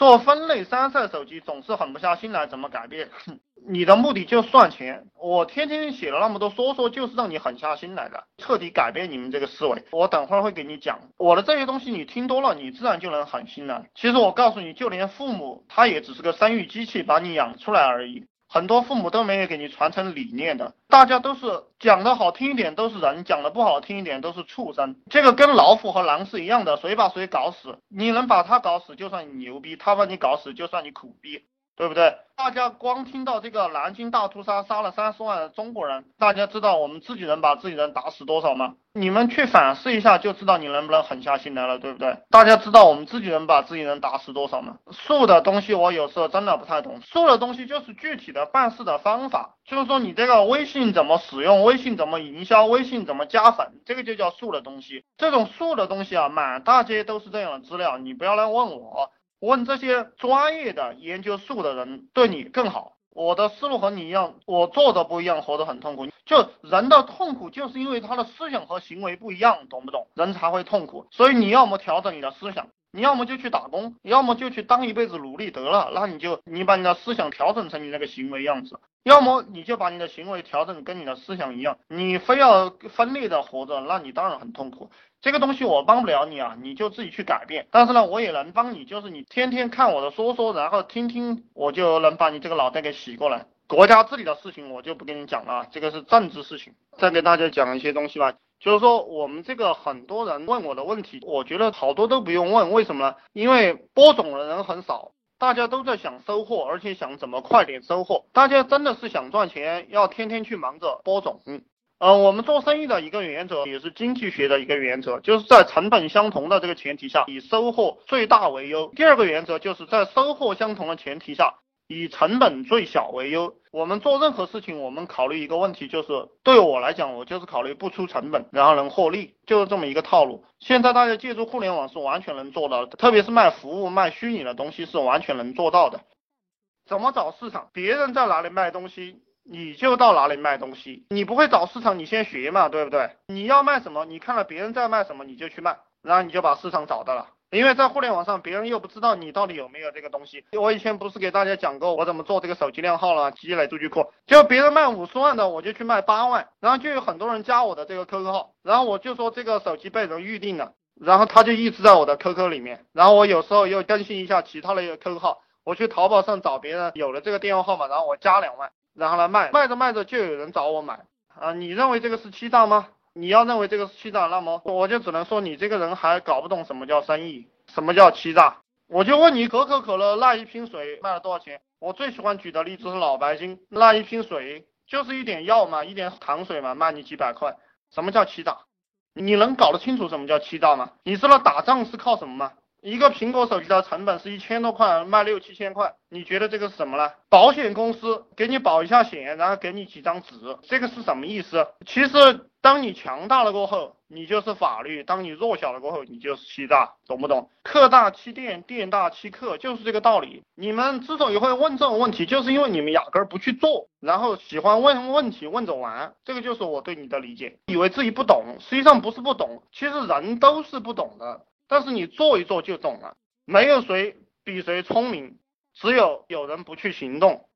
做分类参赛手机总是狠不下心来，怎么改变？你的目的就赚钱，我天天写了那么多说说，就是让你狠下心来的，彻底改变你们这个思维。我等会儿会给你讲，我的这些东西你听多了，你自然就能狠心了。其实我告诉你就连父母，他也只是个生育机器，把你养出来而已。很多父母都没有给你传承理念的，大家都是讲的好听一点都是人，讲的不好听一点都是畜生。这个跟老虎和狼是一样的，谁把谁搞死，你能把他搞死就算你牛逼，他把你搞死就算你苦逼。对不对？大家光听到这个南京大屠杀杀了三十万中国人，大家知道我们自己人把自己人打死多少吗？你们去反思一下就知道你能不能狠下心来了，对不对？大家知道我们自己人把自己人打死多少吗？术的东西我有时候真的不太懂，术的东西就是具体的办事的方法，就是说你这个微信怎么使用，微信怎么营销，微信怎么加粉，这个就叫术的东西。这种术的东西啊，满大街都是这样的资料，你不要来问我。问这些专业的研究术的人对你更好。我的思路和你一样，我做的不一样，活得很痛苦。就人的痛苦，就是因为他的思想和行为不一样，懂不懂？人才会痛苦。所以你要么调整你的思想，你要么就去打工，要么就去当一辈子奴隶得了。那你就你把你的思想调整成你那个行为样子，要么你就把你的行为调整跟你的思想一样。你非要分裂的活着，那你当然很痛苦。这个东西我帮不了你啊，你就自己去改变。但是呢，我也能帮你，就是你天天看我的说说，然后听听，我就能把你这个脑袋给洗过来。国家治理的事情我就不跟你讲了，这个是政治事情。再给大家讲一些东西吧，就是说我们这个很多人问我的问题，我觉得好多都不用问，为什么呢？因为播种的人很少，大家都在想收获，而且想怎么快点收获。大家真的是想赚钱，要天天去忙着播种。呃，我们做生意的一个原则，也是经济学的一个原则，就是在成本相同的这个前提下，以收获最大为优。第二个原则就是在收获相同的前提下，以成本最小为优。我们做任何事情，我们考虑一个问题，就是对我来讲，我就是考虑不出成本，然后能获利，就是这么一个套路。现在大家借助互联网是完全能做到的，特别是卖服务、卖虚拟的东西是完全能做到的。怎么找市场？别人在哪里卖东西？你就到哪里卖东西，你不会找市场，你先学嘛，对不对？你要卖什么，你看了别人在卖什么，你就去卖，然后你就把市场找到了。因为在互联网上，别人又不知道你到底有没有这个东西。我以前不是给大家讲过我怎么做这个手机靓号了，积累数据库。就别人卖五十万的，我就去卖八万，然后就有很多人加我的这个 QQ 号，然后我就说这个手机被人预定了，然后他就一直在我的 QQ 里面，然后我有时候又更新一下其他的一个 QQ 号，我去淘宝上找别人有了这个电话号码，然后我加两万。然后来卖，卖着卖着就有人找我买啊！你认为这个是欺诈吗？你要认为这个是欺诈，那么我就只能说你这个人还搞不懂什么叫生意，什么叫欺诈。我就问你，可口可乐那一瓶水卖了多少钱？我最喜欢举的例子是脑白金，那一瓶水就是一点药嘛，一点糖水嘛，卖你几百块，什么叫欺诈？你能搞得清楚什么叫欺诈吗？你知道打仗是靠什么吗？一个苹果手机的成本是一千多块，卖六七千块，你觉得这个是什么呢？保险公司给你保一下险，然后给你几张纸，这个是什么意思？其实，当你强大了过后，你就是法律；当你弱小了过后，你就是欺诈，懂不懂？客大欺店，店大欺客，就是这个道理。你们之所以会问这种问题，就是因为你们压根儿不去做，然后喜欢问问题问着玩，这个就是我对你的理解。以为自己不懂，实际上不是不懂，其实人都是不懂的。但是你做一做就懂了，没有谁比谁聪明，只有有人不去行动。